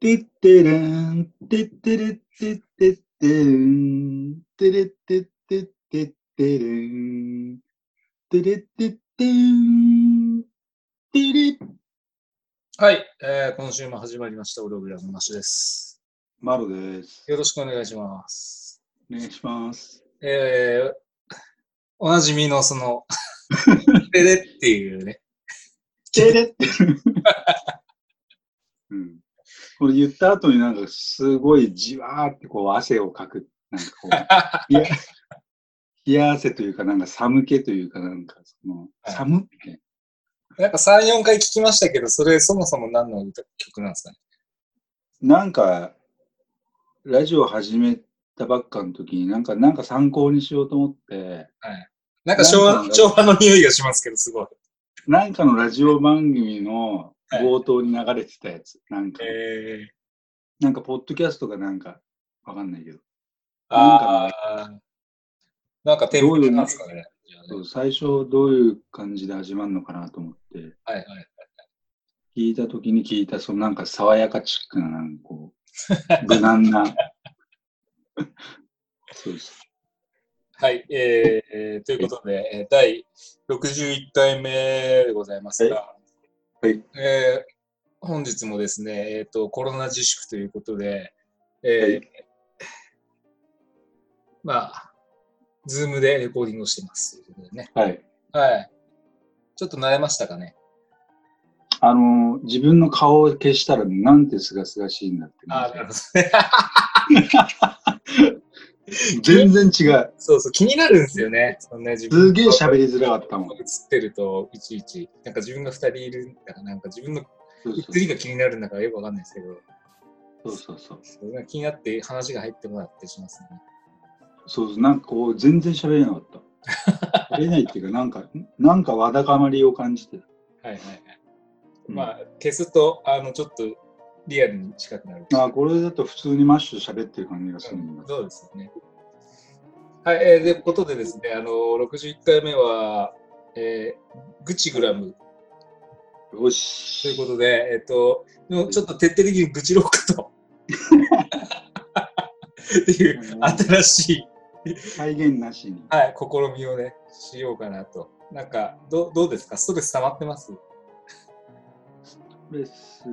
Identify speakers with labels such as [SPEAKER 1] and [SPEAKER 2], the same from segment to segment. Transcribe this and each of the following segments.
[SPEAKER 1] てってれん、てってれってってってれん、てれってってってってれん、てれってってん、てれ。
[SPEAKER 2] はい、えー今週も始まりました、オログラムマッシュです。
[SPEAKER 1] マロです。
[SPEAKER 2] よろしくお願いします。
[SPEAKER 1] お願いします。
[SPEAKER 2] えーおなじみのその、ペレっていうね、
[SPEAKER 1] てれって。うん。これ言った後になんかすごいじわーってこう汗をかく。なんかこう、冷や冷や汗というか、なんか寒気というか、なんかその、
[SPEAKER 2] はい
[SPEAKER 1] 寒みたいな。
[SPEAKER 2] なんか3、4回聞きましたけど、それそもそも何の歌曲なんですかね？
[SPEAKER 1] なんか、ラジオ始めたばっかの時に、なんか、なんか参考にしようと思って、
[SPEAKER 2] なんか昭和
[SPEAKER 1] なんか
[SPEAKER 2] 昭和の匂いがしますけど、すごい。
[SPEAKER 1] なんかのラジオ番組の冒頭に流れてたやつ。なんか、
[SPEAKER 2] えー、
[SPEAKER 1] なんか、ポッドキャストかなんか、わかんないけど、
[SPEAKER 2] あーなんかテレなんですかね。
[SPEAKER 1] 最初どういう感じで始まるのかなと思って、
[SPEAKER 2] はいはい。
[SPEAKER 1] 聞いた時に聞いた、そのなんか爽やかチックな、なんかこう、無難な。そうです。
[SPEAKER 2] はい、えーえーということで、えー第61回目でございますが、
[SPEAKER 1] はい。
[SPEAKER 2] えー本日もですね、えーと、コロナ自粛ということで、えーまあ、ズームでレコーディングをしてます。ということでね。
[SPEAKER 1] はい。
[SPEAKER 2] はい。ちょっと慣れましたかね？
[SPEAKER 1] あの、自分の顔を消したら、なんてすがすがしいんだって
[SPEAKER 2] あーなる
[SPEAKER 1] 感
[SPEAKER 2] ほどね。
[SPEAKER 1] じ。全然違う。
[SPEAKER 2] そうそう、気になるんですよね。そのね自
[SPEAKER 1] すげえ喋りづらかったもん。
[SPEAKER 2] 映ってると、いちいち、なんか自分が2人いるんだから、なんか自分の映りが気になるんだからよくわかんないですけど、
[SPEAKER 1] そうそうそう。
[SPEAKER 2] それが気になって話が入ってもらってしますね。
[SPEAKER 1] そうそう、なんかこう、全然喋れなかった。喋れないっていうか、なんか、なんかわだかまりを感じてる。
[SPEAKER 2] はいはいはい。
[SPEAKER 1] うん
[SPEAKER 2] まあ、消すと、あの、ちょっとリアルに近くなる。
[SPEAKER 1] あこれだと普通にマッシュ喋ってる感じがするんだ。
[SPEAKER 2] そうですよね。はい、えー、で、ことでですね、あの、61回目は、えー、グチグラム
[SPEAKER 1] よし。
[SPEAKER 2] ということで、えっ、と、でもちょっと徹底的に愚痴ろうかと。っていう新しい、
[SPEAKER 1] 再現なしに。
[SPEAKER 2] はい、試みをね、しようかなと。なんか、どどうですか？ストレス溜まってます？
[SPEAKER 1] ストレス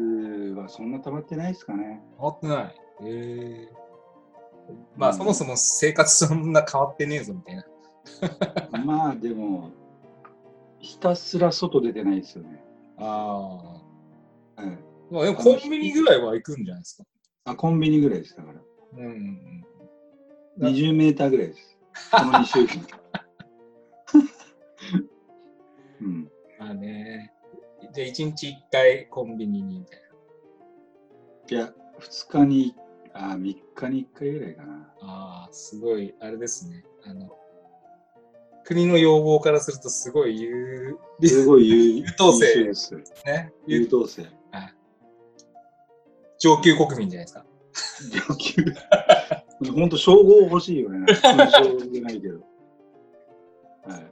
[SPEAKER 1] はそんな溜まってないですかね。
[SPEAKER 2] 溜まってない。へえまあ、そもそも生活そんな変わってねえぞみたいな。
[SPEAKER 1] まあでも、ひたすら外出てないですよね。
[SPEAKER 2] ああ。
[SPEAKER 1] はい、
[SPEAKER 2] まあ、でもコンビニぐらいは行くんじゃないですか。
[SPEAKER 1] あコンビニぐらいですだから。
[SPEAKER 2] うんうんうん。
[SPEAKER 1] 20メーターぐらいです。この2週間。うん、
[SPEAKER 2] まあね。じゃあ、1日1回コンビニにみたい
[SPEAKER 1] いや、2日に、あ3日に1回ぐらいかな。
[SPEAKER 2] な。ああ、すごい、あれですね。あの、国の要望からするとすごい優、
[SPEAKER 1] すごい優
[SPEAKER 2] 優等生
[SPEAKER 1] です。
[SPEAKER 2] ね、優
[SPEAKER 1] 優等生。
[SPEAKER 2] 上級国民じゃないですか。
[SPEAKER 1] 上級。本当、称号欲しいよね。勲章じゃないけど。はい。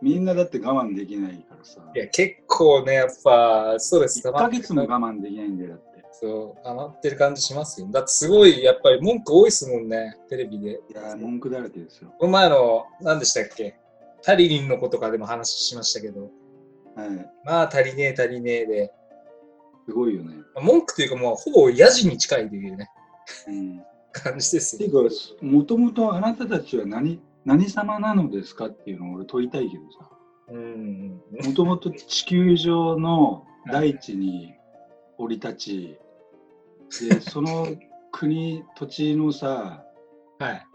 [SPEAKER 1] みんなだって我慢できないからさ。
[SPEAKER 2] いや、結構ね、やっぱ、ストレス
[SPEAKER 1] 1
[SPEAKER 2] 溜まって
[SPEAKER 1] ヶ月も我慢できないんだよ。
[SPEAKER 2] そう、溜まってる感じしますよ。だってすごい、やっぱり文句多いですもんね、テレビで。
[SPEAKER 1] いやー、文句だらけですよ。
[SPEAKER 2] この前の、何でしたっけ？タリリンの子とかでも話しましたけど、
[SPEAKER 1] はい。
[SPEAKER 2] まあ足りねえ足りねえで、
[SPEAKER 1] すごいよね。
[SPEAKER 2] 文句というかもうほぼヤジに近いというね、
[SPEAKER 1] うん。
[SPEAKER 2] 感じです
[SPEAKER 1] てい
[SPEAKER 2] よ。
[SPEAKER 1] うか、もともとあなたたちは何、何様なのですかっていうのを俺問いたいけどさ。
[SPEAKER 2] うん。
[SPEAKER 1] もともと地球上の大地に降り立ち、で、その国、土地のさ、
[SPEAKER 2] はい。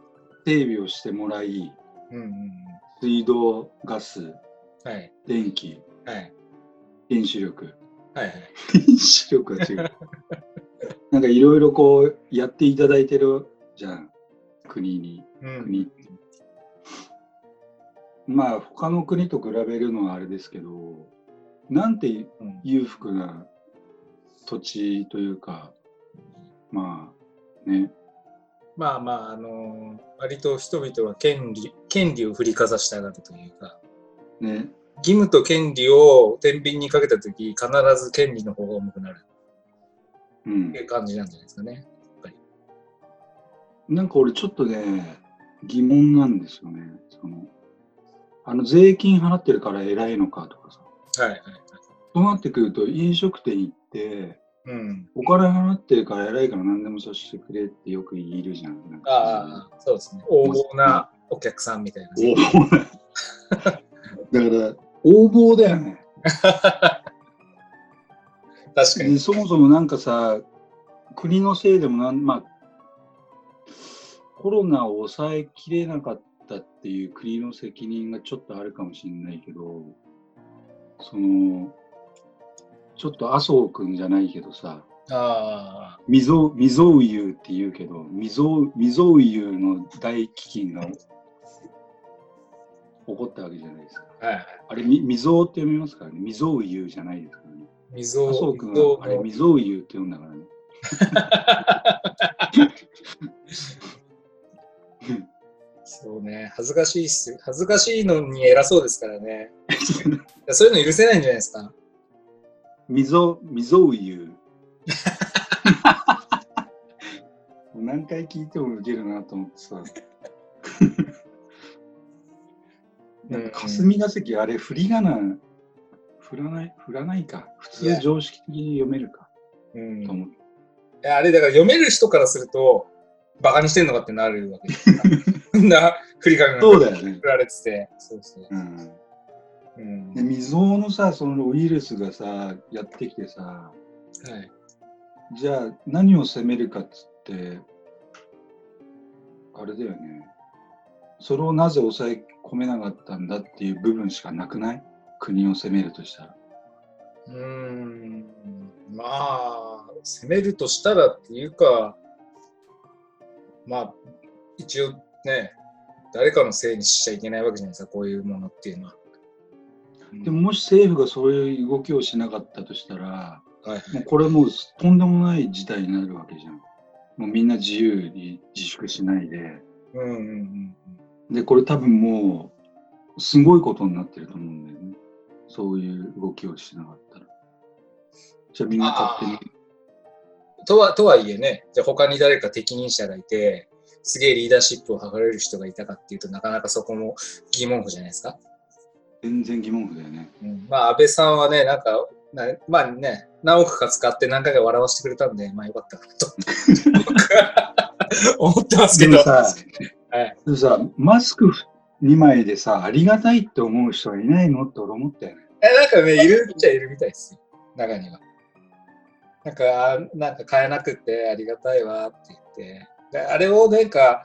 [SPEAKER 1] 整備をしてもらい、
[SPEAKER 2] うんうんうん。
[SPEAKER 1] 水道、ガス、
[SPEAKER 2] はい。
[SPEAKER 1] 電気、
[SPEAKER 2] はい。
[SPEAKER 1] 原子力。
[SPEAKER 2] はいはい。
[SPEAKER 1] 原子力は違う。なんかいろいろこうやっていただいてるじゃん、国に。
[SPEAKER 2] うん
[SPEAKER 1] 国。まあ他の国と比べるのはあれですけど、なんて
[SPEAKER 2] うん
[SPEAKER 1] 裕福な土地というか、まあね、
[SPEAKER 2] まあまあ、あのー割と人々は権利、権利を振りかざしたがるというか、
[SPEAKER 1] ね、
[SPEAKER 2] 義務と権利を天秤にかけたとき、必ず権利の方が重くなる。
[SPEAKER 1] うん
[SPEAKER 2] っていう感じなんじゃないですかね。
[SPEAKER 1] なんか俺ちょっとね、疑問なんですよね。そのあの税金払ってるから偉いのかとかさ。
[SPEAKER 2] はいはいはい。
[SPEAKER 1] そうなってくると飲食店行って、
[SPEAKER 2] うん。
[SPEAKER 1] お金払ってるから偉いから何でもさせてくれってよく言いるじゃん。なんか
[SPEAKER 2] ああ、そうですね。横暴なお客さんみたいな。
[SPEAKER 1] 横暴だ。だから、横暴だよね。
[SPEAKER 2] 確かに。
[SPEAKER 1] でそもそもなんかさ、国のせいでもなん、まあ、コロナを抑えきれなかったっていう国の責任がちょっとあるかもしれないけど、その、ちょっと麻生くんじゃないけどさ、
[SPEAKER 2] あ
[SPEAKER 1] 未曾未曾有って言うけど、未曾未曾有の大飢饉が起こったわけじゃないですか。
[SPEAKER 2] あ、はいはい。
[SPEAKER 1] あれ、み未曾って読みますからね。未曾有じゃないですからね。
[SPEAKER 2] 溝を
[SPEAKER 1] 麻生くん
[SPEAKER 2] 溝を
[SPEAKER 1] はあれ、未曾有って読んだからね。
[SPEAKER 2] そうね、恥ずかしいっすよ。恥ずかしいのに偉そうですからね。そういうの許せないんじゃないですか。
[SPEAKER 1] 未曾未曾有。もう何回聞いてもウケるなと思ってさ。なんか霞が関、あれ、振り仮名、振らない、振らないか。普通常識的に読めるか
[SPEAKER 2] うん。あれ、だから読める人からすると、バカにしてんのかってなるわけです な振り仮名
[SPEAKER 1] そうだよね
[SPEAKER 2] 振。られてて。そうそう。
[SPEAKER 1] うん。
[SPEAKER 2] うん。
[SPEAKER 1] で、未曾有のさ、そのウイルスがさ、やってきてさ、
[SPEAKER 2] はい。
[SPEAKER 1] じゃあ何を責めるかっつって、あれだよね。それをなぜ抑え込めなかったんだっていう部分しかなくない？国を責めるとしたら。
[SPEAKER 2] うーん。まあ、攻めるとしたらっていうか、まあ、一応ね、誰かのせいにしちゃいけないわけじゃないですか、こういうものっていうのは。
[SPEAKER 1] でももし政府がそういう動きをしなかったとしたら、
[SPEAKER 2] はい、
[SPEAKER 1] もうこれもうとんでもない事態になるわけじゃん。もうみんな自由に自粛しないで。
[SPEAKER 2] うんうんうん
[SPEAKER 1] で、これ多分もうすごいことになってると思うんだよね。そういう動きをしなかったら。じゃあみんな勝手に。
[SPEAKER 2] とはとはいえね、じゃあ他に誰か適任者がいて、すげえリーダーシップを図れる人がいたかっていうとなかなかそこも疑問符じゃないですか。
[SPEAKER 1] 全然疑問符だよね。
[SPEAKER 2] うん、まあ安倍さんはね、なんか、なまあね、何億か使って何回か笑わせてくれたんで、まあよかったかなと 思ってますけど。
[SPEAKER 1] でもさ、
[SPEAKER 2] はい、
[SPEAKER 1] でもさ、マスク2枚でさ、ありがたいって思う人はいないのって俺思ったよね。
[SPEAKER 2] えなんかね、いるっちゃいるみたいですよ、中には。なんか、あなんか買えなくてありがたいわって言って。であれをなんか、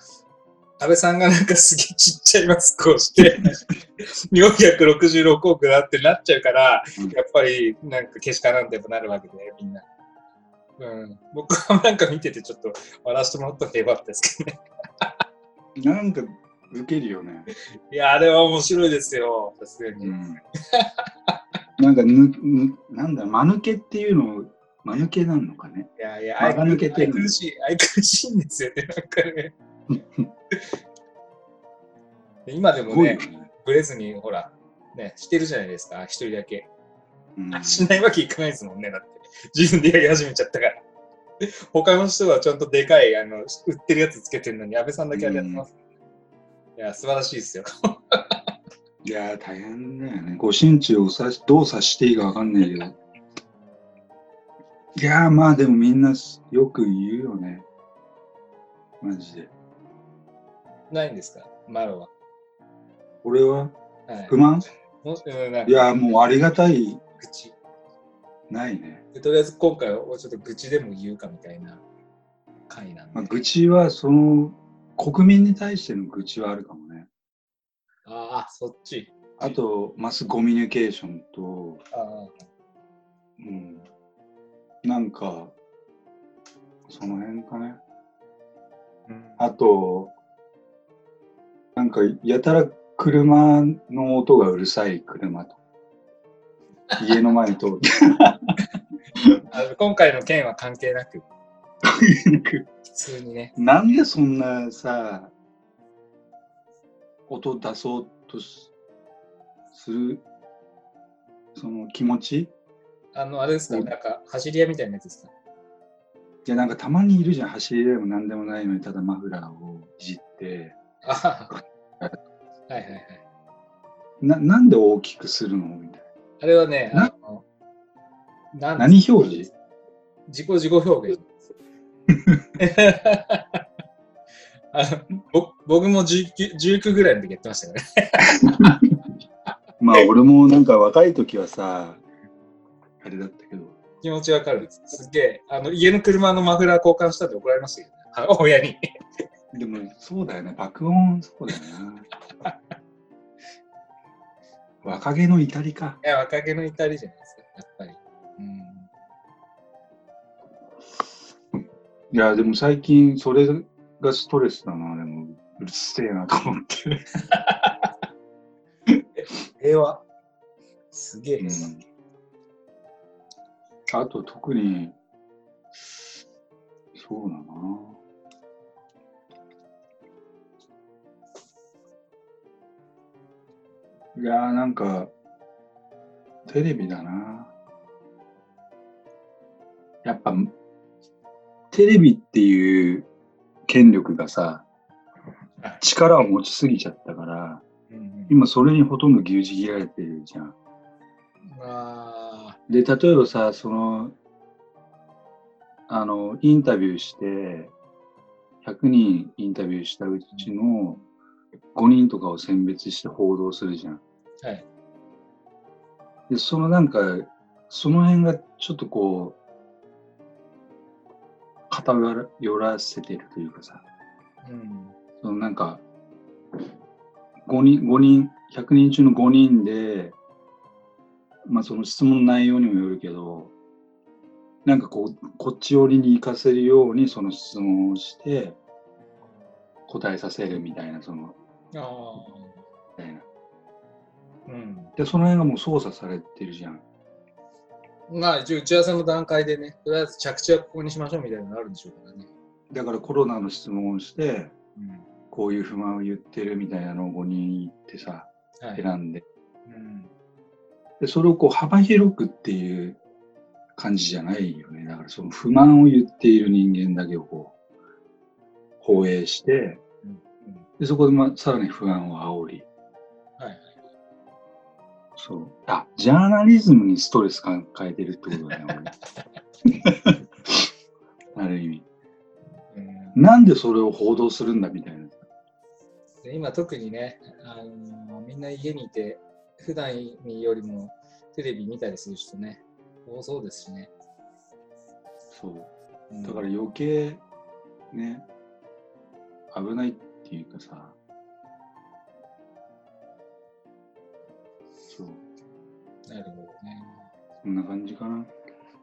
[SPEAKER 2] 安倍さんがなんかすげえちっちゃいマスクをして、466億だってなっちゃうから、
[SPEAKER 1] うん
[SPEAKER 2] やっぱりなんかけしからんってなるわけで、みんな。うん、僕はなんか見ててちょっと笑わせてもらったんでよかったですけどね。
[SPEAKER 1] なんかウケるよね。
[SPEAKER 2] いや、あれは面白いですよ、さすがに。
[SPEAKER 1] うん。なんかぬ、ぬなんだ、間抜けっていうのを、間抜けなんのかね。
[SPEAKER 2] いやいや、
[SPEAKER 1] 間が抜けてる
[SPEAKER 2] 愛くるしい、愛くるしいんですよね、なんかね。で 今ですもね
[SPEAKER 1] ごいよ、ね。
[SPEAKER 2] ブレずに、ほら、ね、してるじゃないですか、一人だけ。
[SPEAKER 1] うん
[SPEAKER 2] しないわけいかないですもんね、だって。自分でやり始めちゃったから。他の人はちゃんとでかい、あの、売ってるやつつけてるのに、安倍さんだけやってます。いや、素晴らしいですよ。
[SPEAKER 1] いやー、大変だよね。ご心中をさしどう察していいかわかんないけど。いやー、まあでもみんなよく言うよね。マジで。
[SPEAKER 2] ないんですか、マロは。
[SPEAKER 1] 俺は？
[SPEAKER 2] はい
[SPEAKER 1] 不満？
[SPEAKER 2] もうんなんか
[SPEAKER 1] いやー、もうありがたい、
[SPEAKER 2] 愚痴
[SPEAKER 1] ないね。
[SPEAKER 2] で。とりあえず今回はちょっと愚痴でも言うかみたいな回なんで。
[SPEAKER 1] まあ、愚痴は、その、国民に対しての愚痴はあるかもね。
[SPEAKER 2] ああ、そっち。
[SPEAKER 1] あと、マスコミュニケーションと、
[SPEAKER 2] あ
[SPEAKER 1] うん、なんか、その辺かね。
[SPEAKER 2] あ、うん
[SPEAKER 1] あと、なんか、やたら車の音がうるさい車と。家の前と。
[SPEAKER 2] あの今回の件は関係なく、普通にね。
[SPEAKER 1] なんでそんなさ、音出そうとすする、その気持ち？
[SPEAKER 2] あの、あれですか、
[SPEAKER 1] うん
[SPEAKER 2] なんか、走り屋みたいなやつですか？
[SPEAKER 1] いや、なんかたまにいるじゃん。走りでも何でもないのに、ただマフラーをいじって、
[SPEAKER 2] あ はいはいはい。
[SPEAKER 1] ななんで大きくするのみたい
[SPEAKER 2] あれはね、
[SPEAKER 1] な
[SPEAKER 2] あの、な
[SPEAKER 1] な。何表示？
[SPEAKER 2] 自己自己表現。あのぼ僕も19 19ぐらいの時やってましたからね。
[SPEAKER 1] まあ、俺もなんか若い時はさ、あれだったけど、
[SPEAKER 2] 気持ちわかる。すっげえ。あの、家の車のマフラー交換したって怒られましたけどね。あ親に。
[SPEAKER 1] でもそうだよね、爆音そうだよな。若気の至りか。
[SPEAKER 2] いや、若気の至りじゃないですか、やっぱり。うん。
[SPEAKER 1] いや、でも最近それがストレスだな、でも。うるせえなと思って。
[SPEAKER 2] 平和。すげえ。
[SPEAKER 1] うんあと特に、そうだな。いやーなんか、テレビだな。やっぱ、テレビっていう権力がさ、力を持ちすぎちゃったから、
[SPEAKER 2] うんうん
[SPEAKER 1] 今それにほとんど牛耳切られてるじゃん。
[SPEAKER 2] あ
[SPEAKER 1] で、例えばさ、その、あの、インタビューして、100人インタビューしたうちの5人とかを選別して報道するじゃん。
[SPEAKER 2] ーはい。
[SPEAKER 1] で、そのなんか、その辺がちょっとこう、偏らせてるというかさ、
[SPEAKER 2] うん。
[SPEAKER 1] そのなんか、5人、5人、100人中の5人で、まあその質問の内容にもよるけど、なんかこう、こっち寄りに行かせるようにその質問をして、答えさせるみたいな、その。みたいな。
[SPEAKER 2] うん。
[SPEAKER 1] で、その辺がもう操作されてるじゃん。
[SPEAKER 2] まあ、一応打ち合わせの段階でね、とりあえず着地はここにしましょうみたいなのがあるんでしょうからね。
[SPEAKER 1] だからコロナの質問をして、
[SPEAKER 2] うん。
[SPEAKER 1] こういう不満を言ってるみたいなのを5人言ってさ、
[SPEAKER 2] はい。
[SPEAKER 1] 選んで。
[SPEAKER 2] うん。
[SPEAKER 1] で、それをこう幅広くっていう感じじゃないよね。だからその不満を言っている人間だけをこう、放映して、で、そこでまさらに不安を煽り。
[SPEAKER 2] はいはい。
[SPEAKER 1] そう。あ、ジャーナリズムにストレス抱えてるってことだよね。俺 ある意味。
[SPEAKER 2] うん
[SPEAKER 1] なんでそれを報道するんだみたいな。
[SPEAKER 2] で今特にね、あのみんな家にいて、普段によりもテレビ見たりする人ね、多そうですしね。
[SPEAKER 1] そう。
[SPEAKER 2] うん
[SPEAKER 1] だから余計、ね、危ないっていうかさ、そう。
[SPEAKER 2] なるほどね。
[SPEAKER 1] そんな感じかな。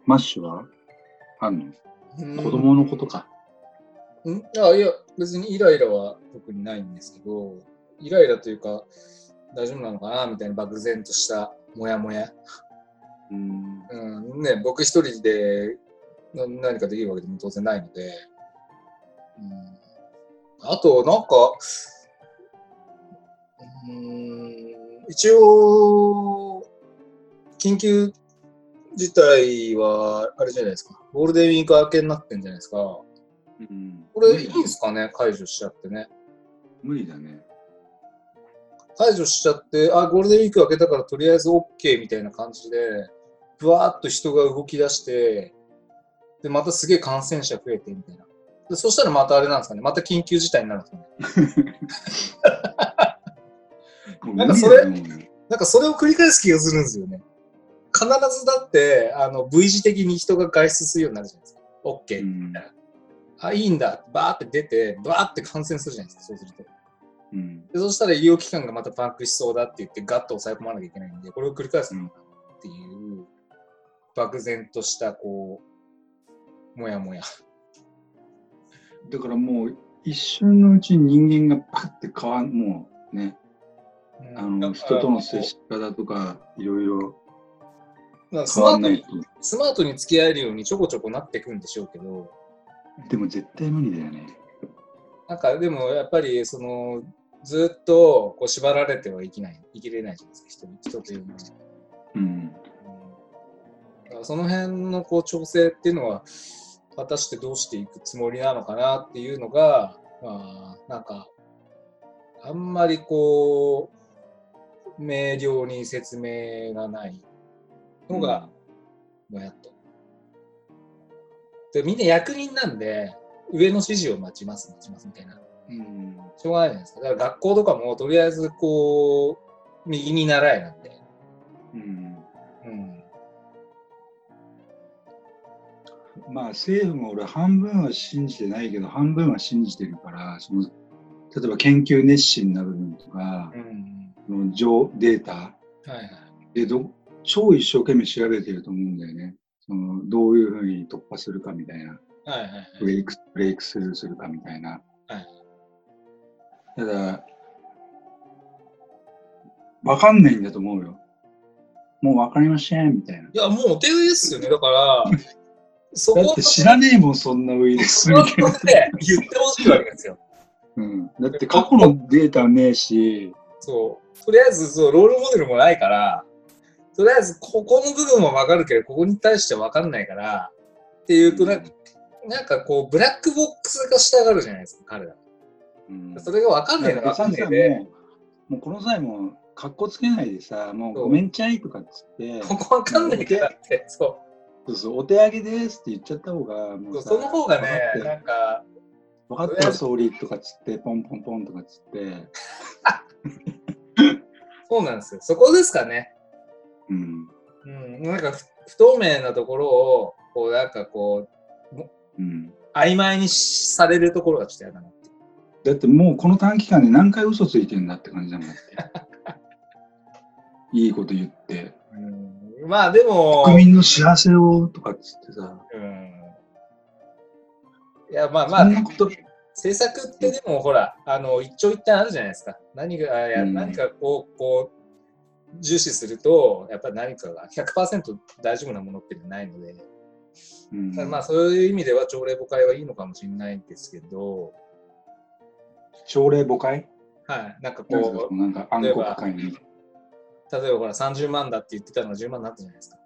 [SPEAKER 1] マッシュは？あんの？
[SPEAKER 2] うん
[SPEAKER 1] 子供のことか。
[SPEAKER 2] ん？あいや、別にイライラは特にないんですけど、イライラというか、大丈夫なのかなみたいな漠然としたモヤモヤ。
[SPEAKER 1] うん。
[SPEAKER 2] うん、ね、僕一人でな何かできるわけでも当然ないので、うん、あと、なんか、うん、一応、緊急事態は、あれじゃないですか、ゴールデンウィーク明けになってんじゃないですか。
[SPEAKER 1] うん、
[SPEAKER 2] これ、いいんですかね、解除しちゃってね。
[SPEAKER 1] 無理だね。
[SPEAKER 2] 解除しちゃって、あ、ゴールデンウィーク明けたからとりあえず OK みたいな感じで、ぶわーっと人が動き出して、で、またすげえ感染者増えてみたいな。でそしたらまたあれなんですかね、また緊急事態になるんですかね。なんかそれなんかそれを繰り返す気がするんですよね。必ずだって、あの、V 字的に人が外出するようになるじゃないですか。OK
[SPEAKER 1] うん
[SPEAKER 2] あ、いいんだ。バーって出て、バーって感染するじゃないですか、そうすると。
[SPEAKER 1] うん。
[SPEAKER 2] でそしたら医療機関がまたパンクしそうだって言って、ガッと抑え込まなきゃいけないんで、これを繰り返すのっていう、漠然とした、こう、もやもや。
[SPEAKER 1] だからもう一瞬のうちに人間がパッて変わん、もうね、あの人との接し方とかいろいろ
[SPEAKER 2] ス
[SPEAKER 1] 変
[SPEAKER 2] マートに。スマートに付き合えるようにちょこちょこなっていくんでしょうけど、
[SPEAKER 1] でも絶対無理だよね。
[SPEAKER 2] なんかでもやっぱりそのずっとこう縛られてはいけない、生きれないじゃないですか、人に人というのは。
[SPEAKER 1] うん。
[SPEAKER 2] うんその辺のこう調整っていうのは果たしてどうしていくつもりなのかなっていうのが、まあ、なんか、あんまりこう、明瞭に説明がないのが、もやっと。で、みんな役人なんで、上の指示を待ちます、待ちますみたいな。
[SPEAKER 1] うん。
[SPEAKER 2] しょうがないじゃないですか。だから学校とかも、とりあえずこう、右に習えなんで。
[SPEAKER 1] うん。
[SPEAKER 2] うん。
[SPEAKER 1] まあ政府も俺半分は信じてないけど半分は信じてるからその例えば研究熱心な部分とか
[SPEAKER 2] うん。
[SPEAKER 1] その情データ
[SPEAKER 2] はいはい。
[SPEAKER 1] でど超一生懸命調べてると思うんだよねそのどういうふうに突破するかみたいな
[SPEAKER 2] はいはいはい。
[SPEAKER 1] ブレイクブレイクスルーするかみたいな、
[SPEAKER 2] はい
[SPEAKER 1] ただわかんないんだと思うよもうわかりませんみたいない
[SPEAKER 2] や、もうお手上げですよね。だから、そこ
[SPEAKER 1] だって知らねえもんそんなウイルスみたいな。
[SPEAKER 2] で言ってほしいわけですよ。
[SPEAKER 1] うん、だって過去のデータはねえし、
[SPEAKER 2] そう。とりあえず、そう、ロールモデルもないから、とりあえず、ここの部分はわかるけど、ここに対してはわかんないから、っていうと、なんか、なんかこう、ブラックボックス化したがるじゃないですか、彼ら。
[SPEAKER 1] うん、
[SPEAKER 2] それがわかんないのがわかんないで、
[SPEAKER 1] もうこの際もかっこつけないでさ、もうごめんちゃいとかっつって、
[SPEAKER 2] ここわかんないからって、そ
[SPEAKER 1] そうそうお手上げですって言っちゃった方が、も
[SPEAKER 2] う。その方がね、なんか、
[SPEAKER 1] て分かったよ、総理とかっつって、ポンポンポンとかっつって、
[SPEAKER 2] そうなんですよ。そこですかね。
[SPEAKER 1] うん、
[SPEAKER 2] うん。なんか、ふ不透明なところを、こう、なんかこう、
[SPEAKER 1] うん。
[SPEAKER 2] 曖昧にされるところがちょっと嫌だなって。
[SPEAKER 1] だってもうこの短期間で何回嘘ついてんだって感じだもんだって。いいこと言って、
[SPEAKER 2] うん、まあでも、
[SPEAKER 1] 国民の幸せをとかっつってさ、
[SPEAKER 2] うん。いや、まあまあ、政策ってでもほら、あの、一長一短あるじゃないですか。何が、あや
[SPEAKER 1] うん。
[SPEAKER 2] 何かこう、こう、重視すると、やっぱり何かが100%大丈夫なものってないので、
[SPEAKER 1] うん。
[SPEAKER 2] まあそういう意味では朝礼誤解はいいのかもしれないんですけど、
[SPEAKER 1] 朝礼誤解
[SPEAKER 2] はい、なんかこう、
[SPEAKER 1] なんか暗黒会に。
[SPEAKER 2] 例えばほら30万だって言ってたのが10万になったじゃないですか。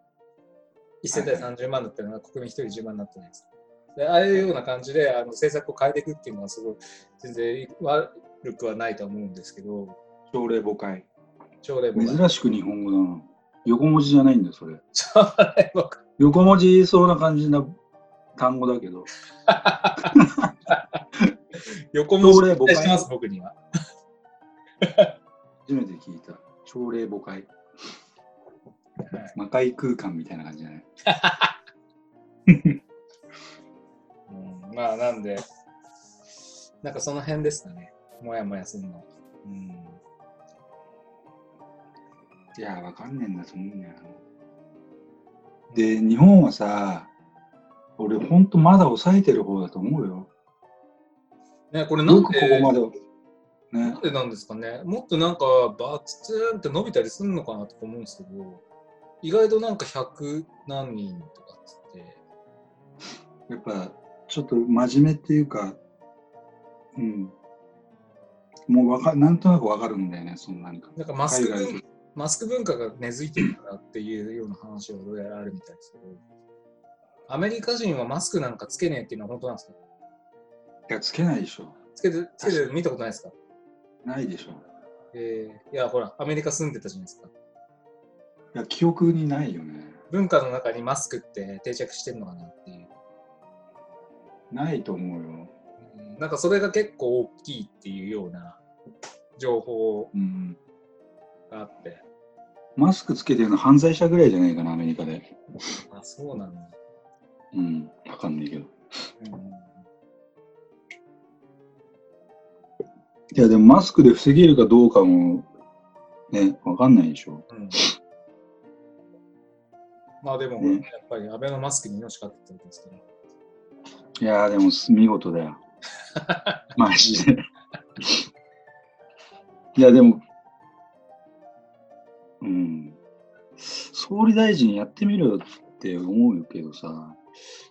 [SPEAKER 2] 1世帯
[SPEAKER 1] はいは
[SPEAKER 2] 30万だったのが国民1人10万になったじゃないですか。でああいうような感じであの政策を変えていくっていうのはすごい全然悪くはないと思うんですけど、
[SPEAKER 1] 朝礼誤解。
[SPEAKER 2] 朝礼誤解。
[SPEAKER 1] 珍しく日本語だな。横文字じゃないんだよ、それ。
[SPEAKER 2] 朝礼誤解
[SPEAKER 1] 横文字言いそうな感じな単語だけど。
[SPEAKER 2] 横文字
[SPEAKER 1] 朝礼誤解
[SPEAKER 2] してます、僕には。
[SPEAKER 1] 初めて聞いた。朝礼誤解。
[SPEAKER 2] はい
[SPEAKER 1] 魔界空間みたいな感じじゃない
[SPEAKER 2] うん、まあなんで、なんかその辺ですかね。もやもやするの。うん
[SPEAKER 1] いや、わかんねえんだと思うんだよな。で、日本はさ、俺ほんとまだ抑えてる方だと思うよ。
[SPEAKER 2] ね、これなん
[SPEAKER 1] よくここ
[SPEAKER 2] で、
[SPEAKER 1] まで。ね
[SPEAKER 2] なん。でなんですかね。もっとなんかバツーンって伸びたりするのかなとか思うんですけど、意外となんか100何人とかっつって、
[SPEAKER 1] やっぱ、ちょっと真面目っていうか、うん。もうわか、なんとなくわかるんだよね、そのなんか。
[SPEAKER 2] なんかマスクマスク文化が根付いてるからっていうような話はどうやらあるみたいですけど、アメリカ人はマスクなんかつけねえっていうのは本当なんですか？
[SPEAKER 1] いや、つけないでしょ。
[SPEAKER 2] つけて、つけて見たことないですか？
[SPEAKER 1] ないでしょ。
[SPEAKER 2] えー、いや、ほら、アメリカ住んでたじゃないですか。
[SPEAKER 1] いや、記憶にないよね。
[SPEAKER 2] 文化の中にマスクって定着してるのかなっていう。
[SPEAKER 1] ないと思うよ。
[SPEAKER 2] うんなんかそれが結構大きいっていうような情報
[SPEAKER 1] うん。
[SPEAKER 2] があって。
[SPEAKER 1] マスクつけてるの犯罪者ぐらいじゃないかな、アメリカで。
[SPEAKER 2] あ、そうなんだ。
[SPEAKER 1] うん。わかんないけど。
[SPEAKER 2] うん
[SPEAKER 1] いや、でもマスクで防げるかどうかも、ね、わかんないでしょ。
[SPEAKER 2] うんまあでも、
[SPEAKER 1] ね
[SPEAKER 2] やっぱり安倍のマスクに命かけてたわけですから。
[SPEAKER 1] いやー、でも見事だよ。マジで。いや、でも、うん。総理大臣やってみろよって思うけどさ、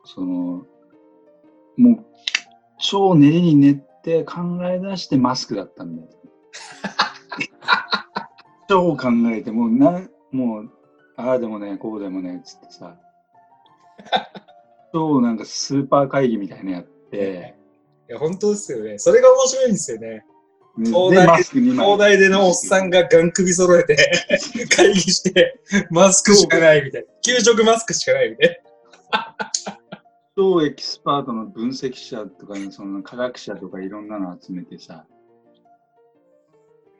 [SPEAKER 1] その、もう、超練りに練って考え出してマスクだったんだよ。超考えて、もうな、もう、ああでもね、こうでもね、つってさ。超なんかスーパー会議みたいなのやって、
[SPEAKER 2] いや、本当ですよね。それが面白いんですよね。
[SPEAKER 1] ね
[SPEAKER 2] 東大
[SPEAKER 1] でマスク2枚
[SPEAKER 2] 東大でのおっさんがガン首揃えて会議して、マスクしかないみたいな。給食マスクしかないみたい
[SPEAKER 1] 超エキスパートの分析者とか、その科学者とかいろんなの集めてさ、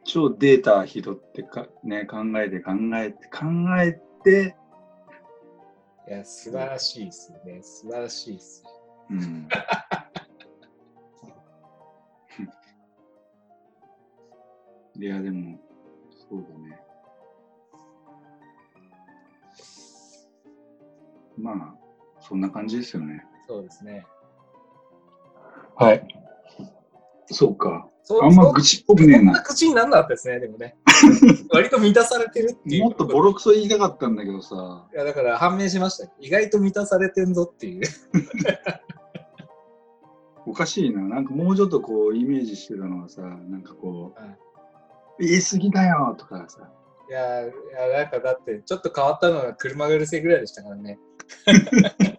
[SPEAKER 1] 超データ拾ってか、ね、考えて考えて考えて、
[SPEAKER 2] な。いや、素晴らしいですよね。素晴らしいです。
[SPEAKER 1] うん。いや、でも、そうだね。まあ、そんな感じですよね。
[SPEAKER 2] そうですね。
[SPEAKER 1] はい。そうか。あんま愚痴っぽくねえな。
[SPEAKER 2] そんな口になんなかったですね、でもね。割と満たされてるっていう。
[SPEAKER 1] もっとボロクソ言いたかったんだけどさ、
[SPEAKER 2] いや、だから判明しました。意外と満たされてんぞっていう。
[SPEAKER 1] おかしいな。なんかもうちょっとこう、イメージしてたのはさ、なんかこ
[SPEAKER 2] う
[SPEAKER 1] 言い過ぎだよとかさ、
[SPEAKER 2] いや、いやなんかだって、ちょっと変わったのは車がうるせえぐらいでしたからね。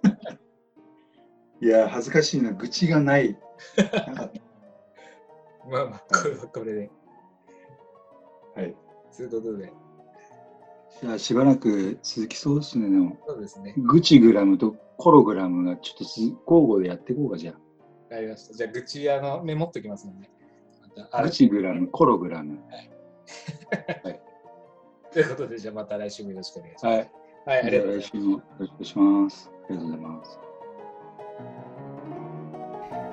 [SPEAKER 1] いや、恥ずかしいな。愚痴がない。
[SPEAKER 2] まあまあ、これはこれで。
[SPEAKER 1] はい。
[SPEAKER 2] そういうことで。
[SPEAKER 1] じゃあしばらく続きそうですね。でも
[SPEAKER 2] そうですね。
[SPEAKER 1] グチグラムとコログラムがちょっとず交互でやっていこうか、じゃ
[SPEAKER 2] わかりました。じゃあ、愚痴、あの、メモっときますので。また
[SPEAKER 1] あ。
[SPEAKER 2] あ
[SPEAKER 1] グラム、コログラム。
[SPEAKER 2] ということで、じゃあまた来週もよろしくお願いします。
[SPEAKER 1] はい。
[SPEAKER 2] はい、ありがとうございます
[SPEAKER 1] よろしくお願いします。ありがとうございます。